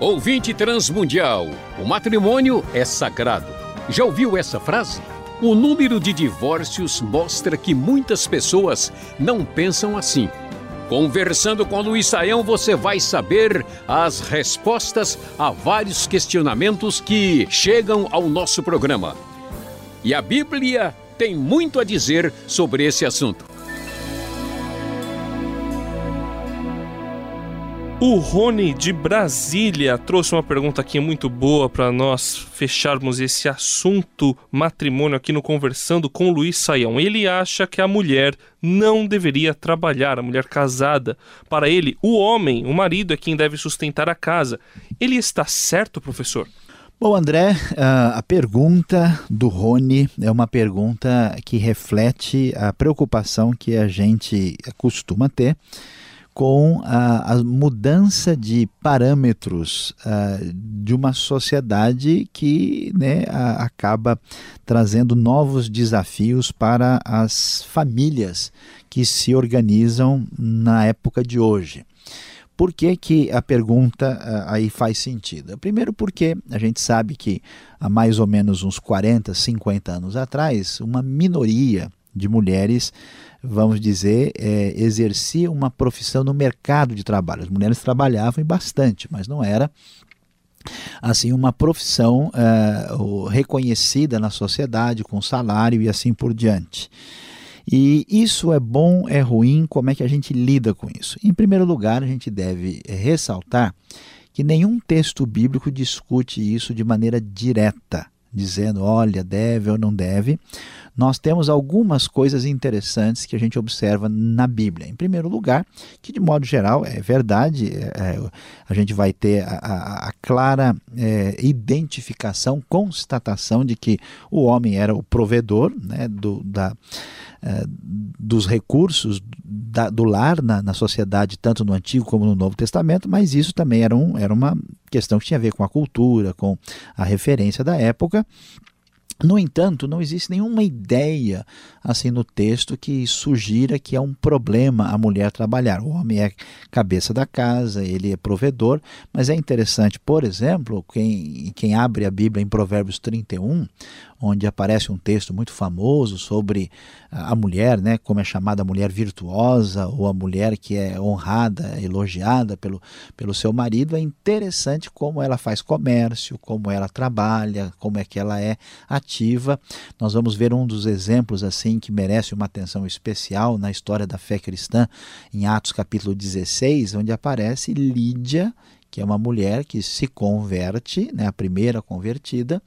Ouvinte transmundial, o matrimônio é sagrado. Já ouviu essa frase? O número de divórcios mostra que muitas pessoas não pensam assim. Conversando com Luiz Saião, você vai saber as respostas a vários questionamentos que chegam ao nosso programa. E a Bíblia tem muito a dizer sobre esse assunto. O Rony de Brasília trouxe uma pergunta aqui muito boa para nós fecharmos esse assunto matrimônio aqui no Conversando com Luiz Saião. Ele acha que a mulher não deveria trabalhar, a mulher casada. Para ele, o homem, o marido, é quem deve sustentar a casa. Ele está certo, professor? Bom, André, a pergunta do Rony é uma pergunta que reflete a preocupação que a gente costuma ter com a, a mudança de parâmetros uh, de uma sociedade que né, a, acaba trazendo novos desafios para as famílias que se organizam na época de hoje. Por que, que a pergunta uh, aí faz sentido? Primeiro, porque a gente sabe que há mais ou menos uns 40, 50 anos atrás, uma minoria de mulheres vamos dizer, é, exercia uma profissão no mercado de trabalho. As mulheres trabalhavam bastante, mas não era assim uma profissão é, reconhecida na sociedade com salário e assim por diante. E isso é bom, é ruim, como é que a gente lida com isso? Em primeiro lugar, a gente deve ressaltar que nenhum texto bíblico discute isso de maneira direta, dizendo, olha, deve ou não deve nós temos algumas coisas interessantes que a gente observa na Bíblia. Em primeiro lugar, que de modo geral é verdade, é, é a gente vai ter a, a, a clara é, identificação, constatação de que o homem era o provedor né, do, da, é, dos recursos da, do lar na, na, sociedade, tanto no Antigo como no Novo Testamento, mas isso também era, um, era uma questão que tinha a ver com a cultura, com a referência da época. No entanto, não existe nenhuma ideia assim no texto que sugira que é um problema a mulher trabalhar. O homem é cabeça da casa, ele é provedor, mas é interessante, por exemplo, quem, quem abre a Bíblia em Provérbios 31, onde aparece um texto muito famoso sobre a mulher, né, como é chamada a mulher virtuosa ou a mulher que é honrada, elogiada pelo, pelo seu marido, é interessante como ela faz comércio, como ela trabalha, como é que ela é ativa. Nós vamos ver um dos exemplos assim que merece uma atenção especial na história da fé cristã, em Atos capítulo 16, onde aparece Lídia, que é uma mulher que se converte, né, a primeira convertida,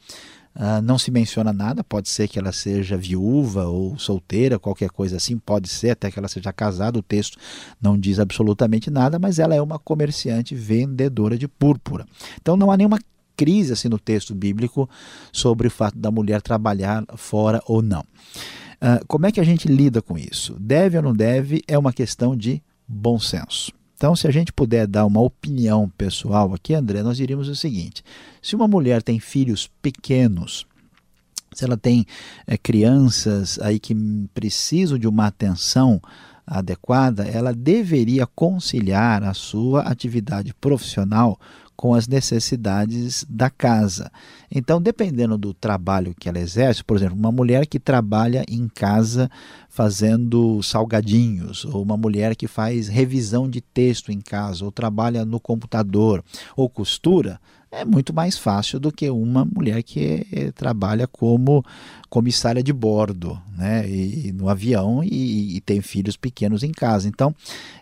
Uh, não se menciona nada, pode ser que ela seja viúva ou solteira, qualquer coisa assim, pode ser até que ela seja casada, o texto não diz absolutamente nada, mas ela é uma comerciante vendedora de púrpura. Então não há nenhuma crise assim no texto bíblico sobre o fato da mulher trabalhar fora ou não. Uh, como é que a gente lida com isso? Deve ou não deve é uma questão de bom senso. Então, se a gente puder dar uma opinião pessoal aqui, André, nós diríamos o seguinte: se uma mulher tem filhos pequenos, se ela tem é, crianças aí que precisam de uma atenção adequada, ela deveria conciliar a sua atividade profissional com as necessidades da casa. Então, dependendo do trabalho que ela exerce, por exemplo, uma mulher que trabalha em casa fazendo salgadinhos, ou uma mulher que faz revisão de texto em casa, ou trabalha no computador, ou costura, é muito mais fácil do que uma mulher que é, trabalha como comissária de bordo, né, e, no avião e, e, tem filhos pequenos em casa. Então,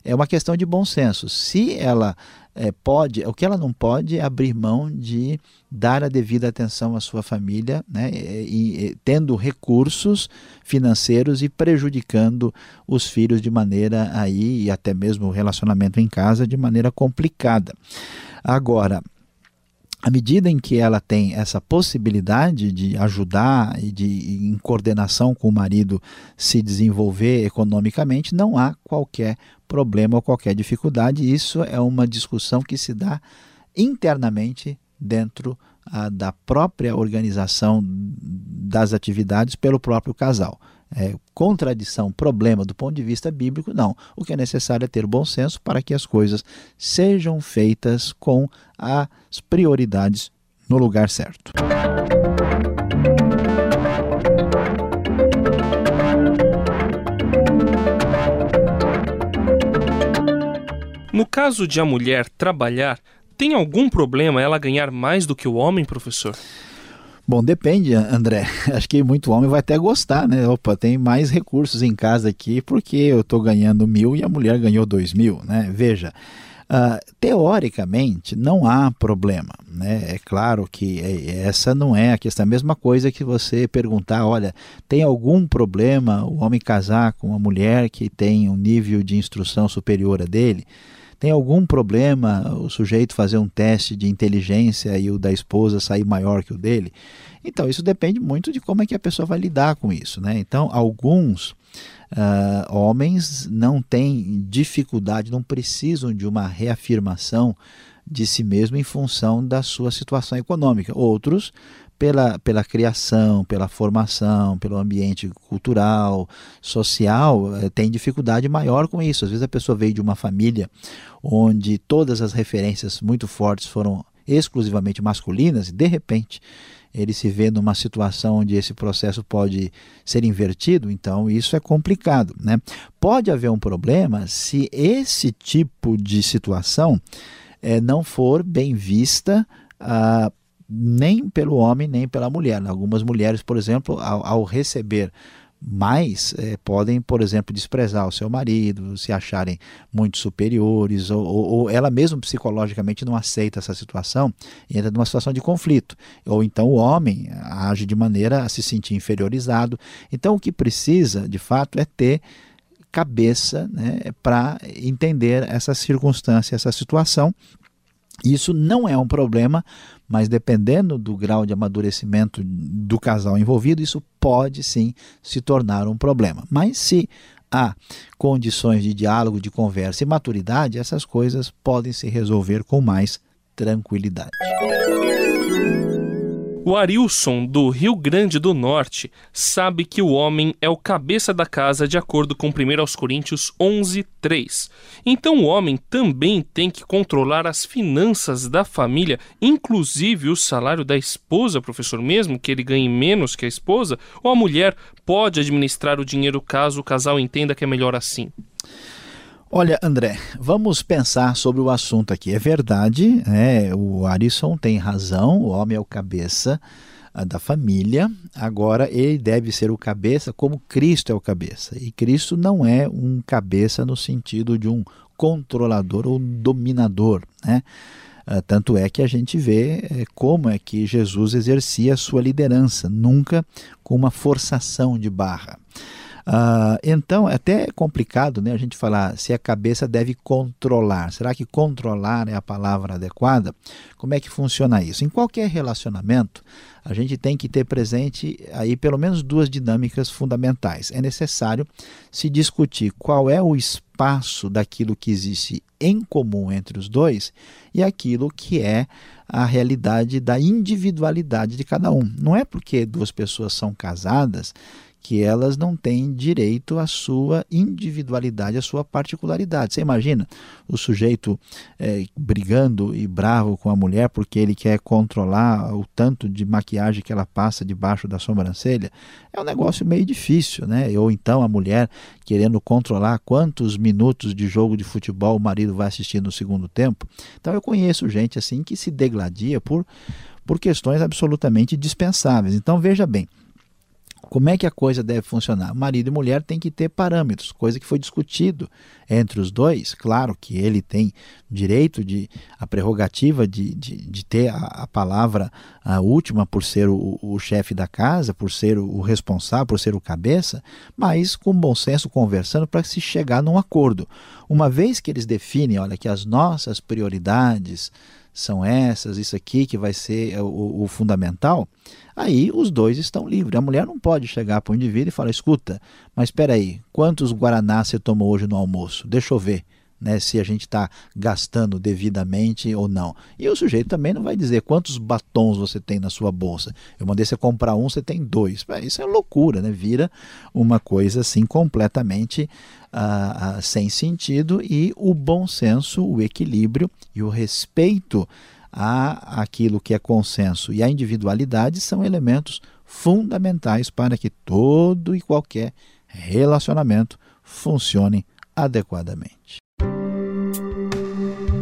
é uma questão de bom senso. Se ela é, pode, o que ela não pode é abrir mão de dar a devida atenção à sua família, né, e, e tendo recursos financeiros e prejudicando os filhos de maneira aí e até mesmo o relacionamento em casa de maneira complicada. Agora, à medida em que ela tem essa possibilidade de ajudar e de em coordenação com o marido se desenvolver economicamente, não há qualquer problema ou qualquer dificuldade. Isso é uma discussão que se dá internamente dentro ah, da própria organização das atividades pelo próprio casal. É, contradição, problema do ponto de vista bíblico, não. O que é necessário é ter bom senso para que as coisas sejam feitas com as prioridades no lugar certo. No caso de a mulher trabalhar, tem algum problema ela ganhar mais do que o homem, professor? Bom, depende, André. Acho que muito homem vai até gostar, né? Opa, tem mais recursos em casa aqui porque eu estou ganhando mil e a mulher ganhou dois mil, né? Veja, uh, teoricamente não há problema, né? É claro que é, essa não é a questão. A mesma coisa que você perguntar, olha, tem algum problema o homem casar com uma mulher que tem um nível de instrução superior a dele? Tem algum problema o sujeito fazer um teste de inteligência e o da esposa sair maior que o dele? Então, isso depende muito de como é que a pessoa vai lidar com isso. Né? Então, alguns uh, homens não têm dificuldade, não precisam de uma reafirmação de si mesmo em função da sua situação econômica. Outros pela, pela criação, pela formação, pelo ambiente cultural, social, eh, tem dificuldade maior com isso. Às vezes a pessoa veio de uma família onde todas as referências muito fortes foram exclusivamente masculinas e de repente ele se vê numa situação onde esse processo pode ser invertido, então isso é complicado. Né? Pode haver um problema se esse tipo de situação é, não for bem vista ah, nem pelo homem nem pela mulher. Algumas mulheres, por exemplo, ao, ao receber mais é, podem, por exemplo, desprezar o seu marido, se acharem muito superiores, ou, ou, ou, ela mesmo psicologicamente não aceita essa situação e entra numa situação de conflito. Ou então o homem age de maneira a se sentir inferiorizado. Então o que precisa, de fato, é ter cabeça né, para entender essa circunstância, essa situação isso não é um problema, mas dependendo do grau de amadurecimento do casal envolvido, isso pode sim se tornar um problema. Mas se há condições de diálogo, de conversa e maturidade, essas coisas podem se resolver com mais tranquilidade. O Arilson, do Rio Grande do Norte, sabe que o homem é o cabeça da casa de acordo com 1 Coríntios 11, 3. Então o homem também tem que controlar as finanças da família, inclusive o salário da esposa, professor, mesmo que ele ganhe menos que a esposa, ou a mulher pode administrar o dinheiro caso o casal entenda que é melhor assim? Olha, André, vamos pensar sobre o assunto aqui. É verdade, é, o Arisson tem razão, o homem é o cabeça ah, da família, agora ele deve ser o cabeça como Cristo é o cabeça. E Cristo não é um cabeça no sentido de um controlador ou dominador, né? Ah, tanto é que a gente vê é, como é que Jesus exercia a sua liderança, nunca com uma forçação de barra. Uh, então, é até complicado né, a gente falar se a cabeça deve controlar. Será que controlar é a palavra adequada? Como é que funciona isso? Em qualquer relacionamento, a gente tem que ter presente aí pelo menos duas dinâmicas fundamentais. É necessário se discutir qual é o espaço daquilo que existe em comum entre os dois e aquilo que é a realidade da individualidade de cada um. Não é porque duas pessoas são casadas que elas não têm direito à sua individualidade, à sua particularidade. Você imagina o sujeito é, brigando e bravo com a mulher porque ele quer controlar o tanto de maquiagem que ela passa debaixo da sobrancelha? É um negócio meio difícil, né? Ou então a mulher querendo controlar quantos minutos de jogo de futebol o marido vai assistir no segundo tempo. Então eu conheço gente assim que se degladia por, por questões absolutamente dispensáveis. Então veja bem. Como é que a coisa deve funcionar? Marido e mulher têm que ter parâmetros, coisa que foi discutido entre os dois. Claro que ele tem direito de a prerrogativa de, de, de ter a, a, palavra a última por ser o, o chefe da casa, por ser o, o responsável, por ser o cabeça, mas com bom senso conversando para se chegar num acordo. Uma vez que eles definem, olha, que as nossas prioridades são essas, isso aqui que vai ser o, o fundamental, aí os dois estão livres. A mulher não pode chegar para o indivíduo e falar: escuta, mas espera aí, quantos guaranás você tomou hoje no almoço? Deixa eu ver. Né, se a gente está gastando devidamente ou não. E o sujeito também não vai dizer quantos batons você tem na sua bolsa. Eu mandei você comprar um, você tem dois. Isso é loucura, né? Vira uma coisa assim completamente uh, uh, sem sentido e o bom senso, o equilíbrio e o respeito a aquilo que é consenso e a individualidade são elementos fundamentais para que todo e qualquer relacionamento funcione adequadamente.